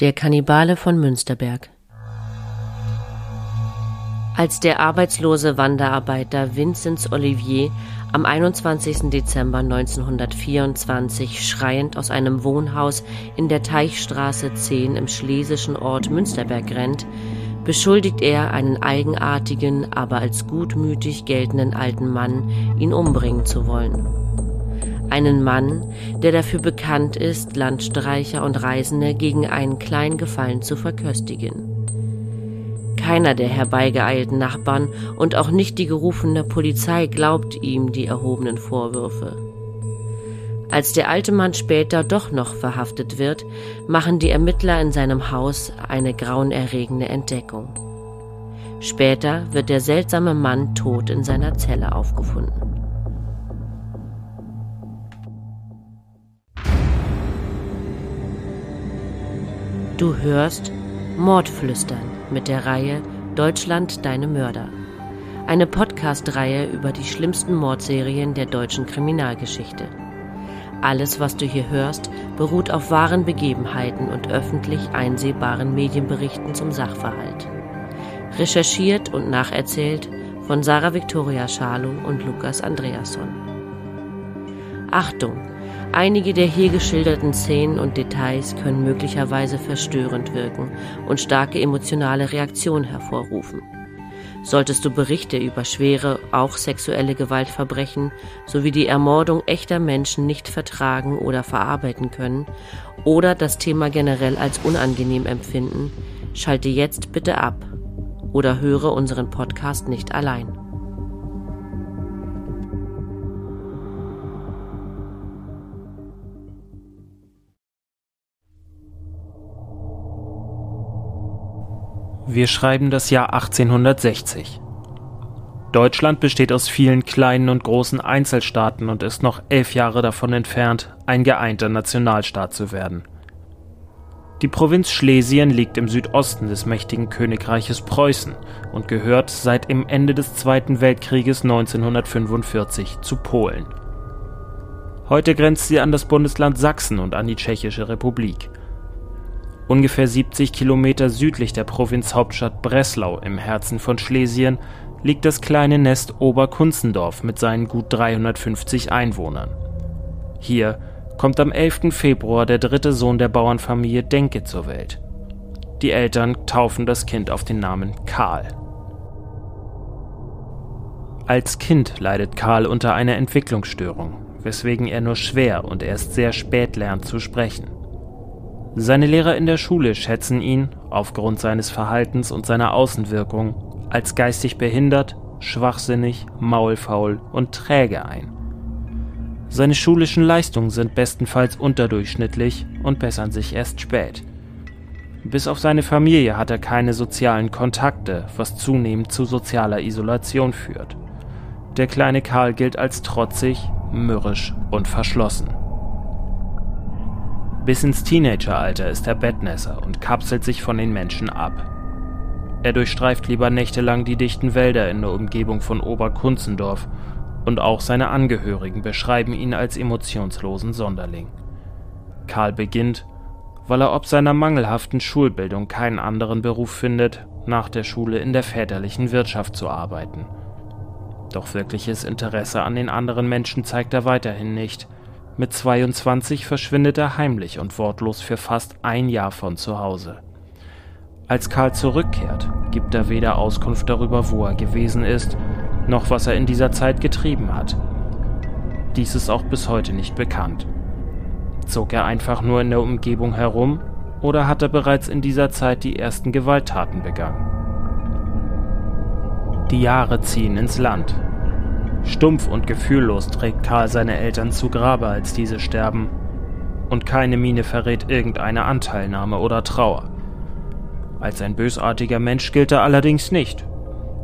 Der Kannibale von Münsterberg. Als der arbeitslose Wanderarbeiter Vinzenz Olivier am 21. Dezember 1924 schreiend aus einem Wohnhaus in der Teichstraße 10 im schlesischen Ort Münsterberg rennt, beschuldigt er einen eigenartigen, aber als gutmütig geltenden alten Mann, ihn umbringen zu wollen einen Mann, der dafür bekannt ist, Landstreicher und Reisende gegen einen kleinen Gefallen zu verköstigen. Keiner der herbeigeeilten Nachbarn und auch nicht die gerufene Polizei glaubt ihm die erhobenen Vorwürfe. Als der alte Mann später doch noch verhaftet wird, machen die Ermittler in seinem Haus eine grauenerregende Entdeckung. Später wird der seltsame Mann tot in seiner Zelle aufgefunden. Du hörst Mordflüstern mit der Reihe Deutschland deine Mörder. Eine Podcast-Reihe über die schlimmsten Mordserien der deutschen Kriminalgeschichte. Alles, was du hier hörst, beruht auf wahren Begebenheiten und öffentlich einsehbaren Medienberichten zum Sachverhalt. Recherchiert und nacherzählt von Sarah Victoria Schalow und Lukas Andreasson. Achtung! Einige der hier geschilderten Szenen und Details können möglicherweise verstörend wirken und starke emotionale Reaktionen hervorrufen. Solltest du Berichte über schwere, auch sexuelle Gewaltverbrechen sowie die Ermordung echter Menschen nicht vertragen oder verarbeiten können oder das Thema generell als unangenehm empfinden, schalte jetzt bitte ab oder höre unseren Podcast nicht allein. Wir schreiben das Jahr 1860. Deutschland besteht aus vielen kleinen und großen Einzelstaaten und ist noch elf Jahre davon entfernt, ein geeinter Nationalstaat zu werden. Die Provinz Schlesien liegt im Südosten des mächtigen Königreiches Preußen und gehört seit dem Ende des Zweiten Weltkrieges 1945 zu Polen. Heute grenzt sie an das Bundesland Sachsen und an die Tschechische Republik. Ungefähr 70 Kilometer südlich der Provinzhauptstadt Breslau im Herzen von Schlesien liegt das kleine Nest Oberkunzendorf mit seinen gut 350 Einwohnern. Hier kommt am 11. Februar der dritte Sohn der Bauernfamilie Denke zur Welt. Die Eltern taufen das Kind auf den Namen Karl. Als Kind leidet Karl unter einer Entwicklungsstörung, weswegen er nur schwer und erst sehr spät lernt zu sprechen. Seine Lehrer in der Schule schätzen ihn, aufgrund seines Verhaltens und seiner Außenwirkung, als geistig behindert, schwachsinnig, maulfaul und träge ein. Seine schulischen Leistungen sind bestenfalls unterdurchschnittlich und bessern sich erst spät. Bis auf seine Familie hat er keine sozialen Kontakte, was zunehmend zu sozialer Isolation führt. Der kleine Karl gilt als trotzig, mürrisch und verschlossen. Bis ins Teenageralter ist er Bettnässer und kapselt sich von den Menschen ab. Er durchstreift lieber nächtelang die dichten Wälder in der Umgebung von Oberkunzendorf und auch seine Angehörigen beschreiben ihn als emotionslosen Sonderling. Karl beginnt, weil er ob seiner mangelhaften Schulbildung keinen anderen Beruf findet, nach der Schule in der väterlichen Wirtschaft zu arbeiten. Doch wirkliches Interesse an den anderen Menschen zeigt er weiterhin nicht – mit 22 verschwindet er heimlich und wortlos für fast ein Jahr von zu Hause. Als Karl zurückkehrt, gibt er weder Auskunft darüber, wo er gewesen ist, noch was er in dieser Zeit getrieben hat. Dies ist auch bis heute nicht bekannt. Zog er einfach nur in der Umgebung herum oder hat er bereits in dieser Zeit die ersten Gewalttaten begangen? Die Jahre ziehen ins Land Stumpf und gefühllos trägt Karl seine Eltern zu Grabe, als diese sterben, und keine Miene verrät irgendeine Anteilnahme oder Trauer. Als ein bösartiger Mensch gilt er allerdings nicht.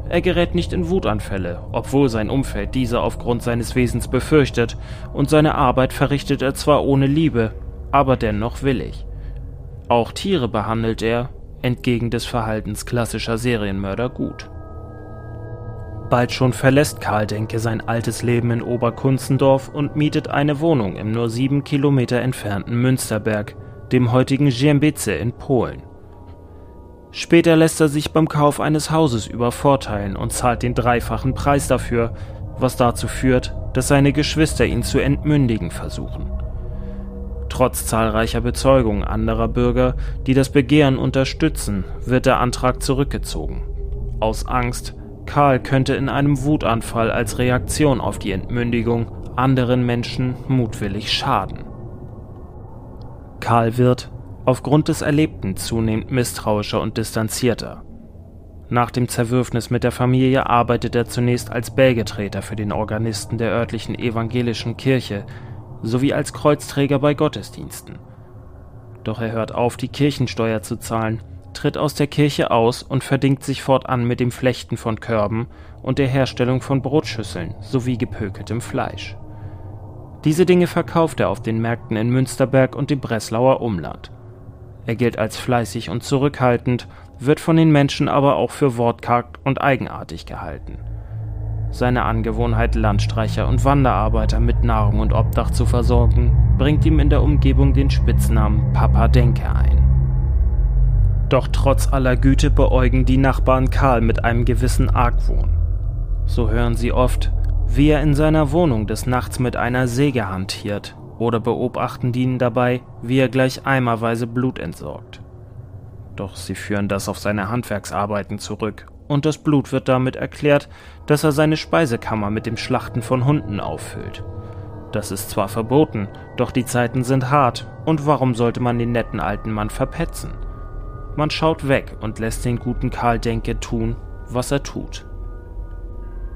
Er gerät nicht in Wutanfälle, obwohl sein Umfeld diese aufgrund seines Wesens befürchtet, und seine Arbeit verrichtet er zwar ohne Liebe, aber dennoch willig. Auch Tiere behandelt er, entgegen des Verhaltens klassischer Serienmörder, gut. Bald schon verlässt Karl Denke sein altes Leben in Oberkunzendorf und mietet eine Wohnung im nur sieben Kilometer entfernten Münsterberg, dem heutigen Ziembice in Polen. Später lässt er sich beim Kauf eines Hauses übervorteilen und zahlt den dreifachen Preis dafür, was dazu führt, dass seine Geschwister ihn zu entmündigen versuchen. Trotz zahlreicher Bezeugungen anderer Bürger, die das Begehren unterstützen, wird der Antrag zurückgezogen. Aus Angst, Karl könnte in einem Wutanfall als Reaktion auf die Entmündigung anderen Menschen mutwillig schaden. Karl wird, aufgrund des Erlebten, zunehmend misstrauischer und distanzierter. Nach dem Zerwürfnis mit der Familie arbeitet er zunächst als Bellgetreter für den Organisten der örtlichen evangelischen Kirche sowie als Kreuzträger bei Gottesdiensten. Doch er hört auf, die Kirchensteuer zu zahlen, tritt aus der Kirche aus und verdingt sich fortan mit dem Flechten von Körben und der Herstellung von Brotschüsseln sowie gepökeltem Fleisch. Diese Dinge verkauft er auf den Märkten in Münsterberg und dem Breslauer Umland. Er gilt als fleißig und zurückhaltend, wird von den Menschen aber auch für wortkarg und eigenartig gehalten. Seine Angewohnheit, Landstreicher und Wanderarbeiter mit Nahrung und Obdach zu versorgen, bringt ihm in der Umgebung den Spitznamen Papa Denke ein. Doch trotz aller Güte beäugen die Nachbarn Karl mit einem gewissen Argwohn. So hören sie oft, wie er in seiner Wohnung des Nachts mit einer Säge hantiert oder beobachten ihn dabei, wie er gleich eimerweise Blut entsorgt. Doch sie führen das auf seine Handwerksarbeiten zurück, und das Blut wird damit erklärt, dass er seine Speisekammer mit dem Schlachten von Hunden auffüllt. Das ist zwar verboten, doch die Zeiten sind hart, und warum sollte man den netten alten Mann verpetzen? Man schaut weg und lässt den guten Karl Denke tun, was er tut.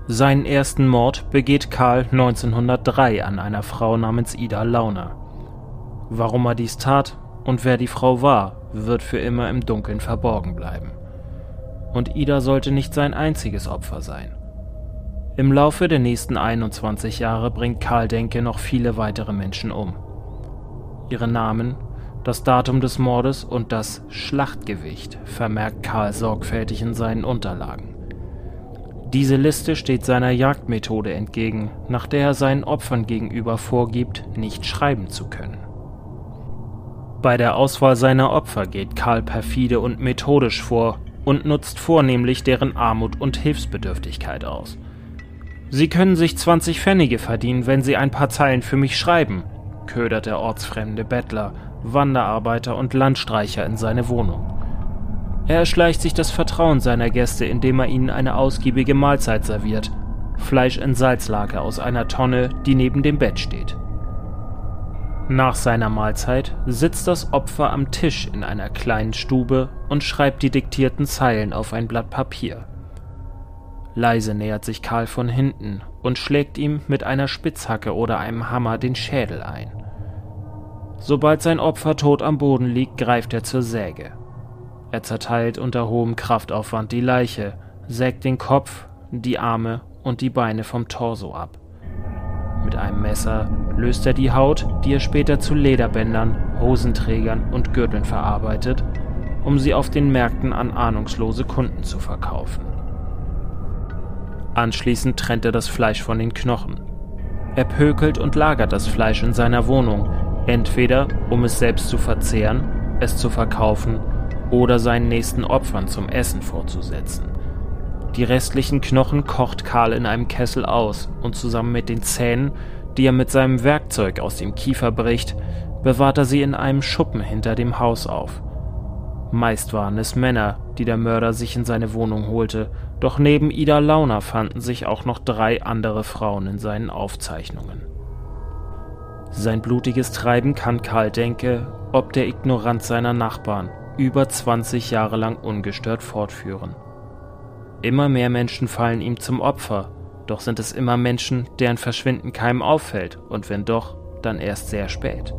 Seinen ersten Mord begeht Karl 1903 an einer Frau namens Ida Launer. Warum er dies tat und wer die Frau war, wird für immer im Dunkeln verborgen bleiben. Und Ida sollte nicht sein einziges Opfer sein. Im Laufe der nächsten 21 Jahre bringt Karl Denke noch viele weitere Menschen um. Ihre Namen, das Datum des Mordes und das Schlachtgewicht vermerkt Karl sorgfältig in seinen Unterlagen. Diese Liste steht seiner Jagdmethode entgegen, nach der er seinen Opfern gegenüber vorgibt, nicht schreiben zu können. Bei der Auswahl seiner Opfer geht Karl perfide und methodisch vor und nutzt vornehmlich deren Armut und Hilfsbedürftigkeit aus. Sie können sich 20 Pfennige verdienen, wenn Sie ein paar Zeilen für mich schreiben, ködert der ortsfremde Bettler, Wanderarbeiter und Landstreicher in seine Wohnung. Er erschleicht sich das Vertrauen seiner Gäste, indem er ihnen eine ausgiebige Mahlzeit serviert. Fleisch in Salzlake aus einer Tonne, die neben dem Bett steht. Nach seiner Mahlzeit sitzt das Opfer am Tisch in einer kleinen Stube und schreibt die diktierten Zeilen auf ein Blatt Papier. Leise nähert sich Karl von hinten und schlägt ihm mit einer Spitzhacke oder einem Hammer den Schädel ein. Sobald sein Opfer tot am Boden liegt, greift er zur Säge. Er zerteilt unter hohem Kraftaufwand die Leiche, sägt den Kopf, die Arme und die Beine vom Torso ab. Mit einem Messer löst er die Haut, die er später zu Lederbändern, Hosenträgern und Gürteln verarbeitet, um sie auf den Märkten an ahnungslose Kunden zu verkaufen. Anschließend trennt er das Fleisch von den Knochen. Er pökelt und lagert das Fleisch in seiner Wohnung, entweder um es selbst zu verzehren, es zu verkaufen oder seinen nächsten Opfern zum Essen vorzusetzen. Die restlichen Knochen kocht Karl in einem Kessel aus und zusammen mit den Zähnen, die er mit seinem Werkzeug aus dem Kiefer bricht, bewahrt er sie in einem Schuppen hinter dem Haus auf. Meist waren es Männer, die der Mörder sich in seine Wohnung holte, doch neben Ida Launer fanden sich auch noch drei andere Frauen in seinen Aufzeichnungen. Sein blutiges Treiben kann Karl Denke, ob der Ignoranz seiner Nachbarn, über 20 Jahre lang ungestört fortführen. Immer mehr Menschen fallen ihm zum Opfer, doch sind es immer Menschen, deren Verschwinden keinem auffällt und wenn doch, dann erst sehr spät.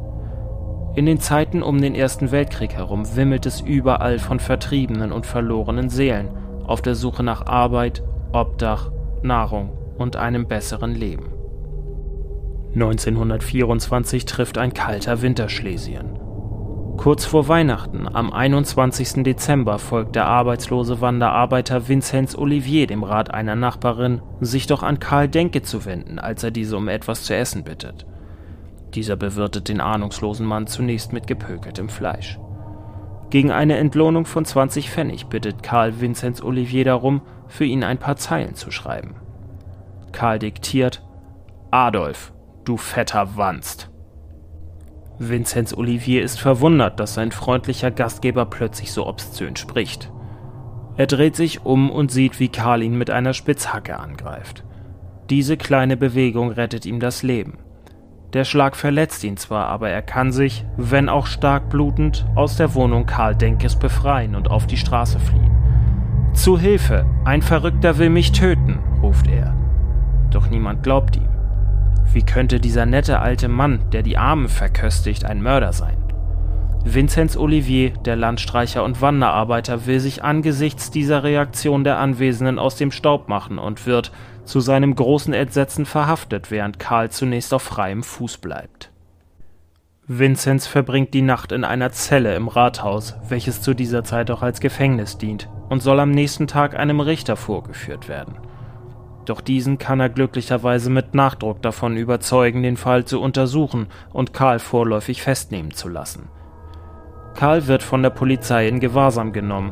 In den Zeiten um den Ersten Weltkrieg herum wimmelt es überall von vertriebenen und verlorenen Seelen auf der Suche nach Arbeit, Obdach, Nahrung und einem besseren Leben. 1924 trifft ein kalter Winter Schlesien. Kurz vor Weihnachten, am 21. Dezember, folgt der arbeitslose Wanderarbeiter Vinzenz Olivier dem Rat einer Nachbarin, sich doch an Karl Denke zu wenden, als er diese um etwas zu essen bittet. Dieser bewirtet den ahnungslosen Mann zunächst mit gepökeltem Fleisch. Gegen eine Entlohnung von 20 Pfennig bittet Karl Vinzenz Olivier darum, für ihn ein paar Zeilen zu schreiben. Karl diktiert: Adolf, du fetter Wanst. Vinzenz Olivier ist verwundert, dass sein freundlicher Gastgeber plötzlich so obszön spricht. Er dreht sich um und sieht, wie Karl ihn mit einer Spitzhacke angreift. Diese kleine Bewegung rettet ihm das Leben. Der Schlag verletzt ihn zwar, aber er kann sich, wenn auch stark blutend, aus der Wohnung Karl Denkes befreien und auf die Straße fliehen. Zu Hilfe! Ein Verrückter will mich töten, ruft er. Doch niemand glaubt ihm. Wie könnte dieser nette alte Mann, der die Armen verköstigt, ein Mörder sein? Vinzenz Olivier, der Landstreicher und Wanderarbeiter, will sich angesichts dieser Reaktion der Anwesenden aus dem Staub machen und wird, zu seinem großen Entsetzen, verhaftet, während Karl zunächst auf freiem Fuß bleibt. Vinzenz verbringt die Nacht in einer Zelle im Rathaus, welches zu dieser Zeit auch als Gefängnis dient, und soll am nächsten Tag einem Richter vorgeführt werden. Doch diesen kann er glücklicherweise mit Nachdruck davon überzeugen, den Fall zu untersuchen und Karl vorläufig festnehmen zu lassen. Karl wird von der Polizei in Gewahrsam genommen,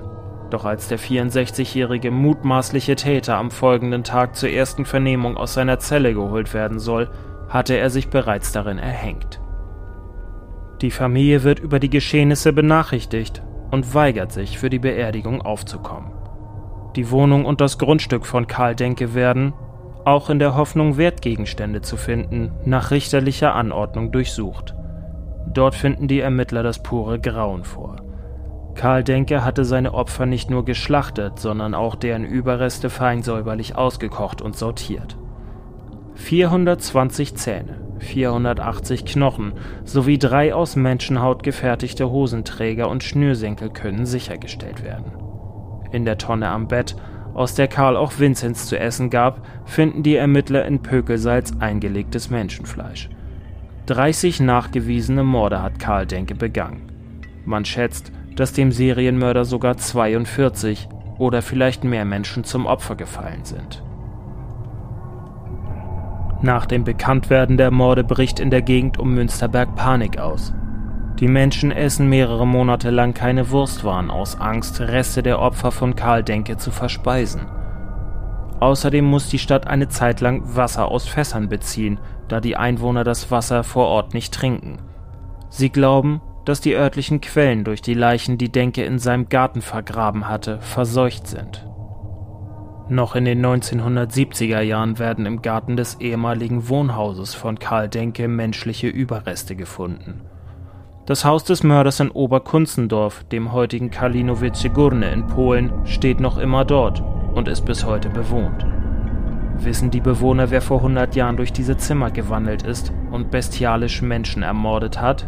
doch als der 64-jährige mutmaßliche Täter am folgenden Tag zur ersten Vernehmung aus seiner Zelle geholt werden soll, hatte er sich bereits darin erhängt. Die Familie wird über die Geschehnisse benachrichtigt und weigert sich, für die Beerdigung aufzukommen. Die Wohnung und das Grundstück von Karl Denke werden, auch in der Hoffnung, Wertgegenstände zu finden, nach richterlicher Anordnung durchsucht. Dort finden die Ermittler das pure Grauen vor. Karl Denke hatte seine Opfer nicht nur geschlachtet, sondern auch deren Überreste fein säuberlich ausgekocht und sortiert. 420 Zähne, 480 Knochen sowie drei aus Menschenhaut gefertigte Hosenträger und Schnürsenkel können sichergestellt werden. In der Tonne am Bett, aus der Karl auch Vinzenz zu essen gab, finden die Ermittler in Pökelsalz eingelegtes Menschenfleisch. 30 nachgewiesene Morde hat Karl Denke begangen. Man schätzt, dass dem Serienmörder sogar 42 oder vielleicht mehr Menschen zum Opfer gefallen sind. Nach dem Bekanntwerden der Morde bricht in der Gegend um Münsterberg Panik aus. Die Menschen essen mehrere Monate lang keine Wurstwaren aus Angst, Reste der Opfer von Karl Denke zu verspeisen. Außerdem muss die Stadt eine Zeit lang Wasser aus Fässern beziehen, da die Einwohner das Wasser vor Ort nicht trinken. Sie glauben, dass die örtlichen Quellen durch die Leichen, die Denke in seinem Garten vergraben hatte, verseucht sind. Noch in den 1970er Jahren werden im Garten des ehemaligen Wohnhauses von Karl Denke menschliche Überreste gefunden. Das Haus des Mörders in Oberkunzendorf, dem heutigen Kalinowice Górne in Polen, steht noch immer dort und ist bis heute bewohnt. Wissen die Bewohner, wer vor 100 Jahren durch diese Zimmer gewandelt ist und bestialisch Menschen ermordet hat?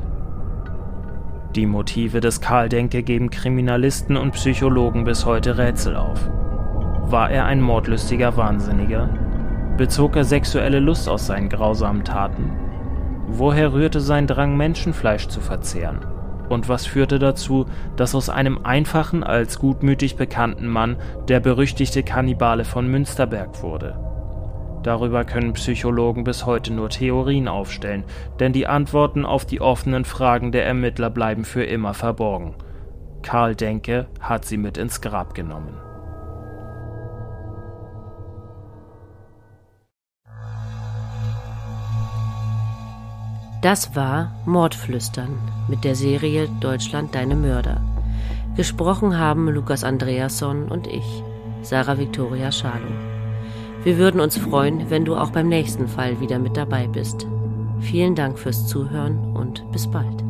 Die Motive des Karl Denke geben Kriminalisten und Psychologen bis heute Rätsel auf. War er ein mordlustiger Wahnsinniger? Bezog er sexuelle Lust aus seinen grausamen Taten? Woher rührte sein Drang, Menschenfleisch zu verzehren? Und was führte dazu, dass aus einem einfachen, als gutmütig bekannten Mann der berüchtigte Kannibale von Münsterberg wurde? Darüber können Psychologen bis heute nur Theorien aufstellen, denn die Antworten auf die offenen Fragen der Ermittler bleiben für immer verborgen. Karl Denke hat sie mit ins Grab genommen. Das war Mordflüstern mit der Serie Deutschland deine Mörder. Gesprochen haben Lukas Andreasson und ich, Sarah Victoria Schalo. Wir würden uns freuen, wenn du auch beim nächsten Fall wieder mit dabei bist. Vielen Dank fürs Zuhören und bis bald.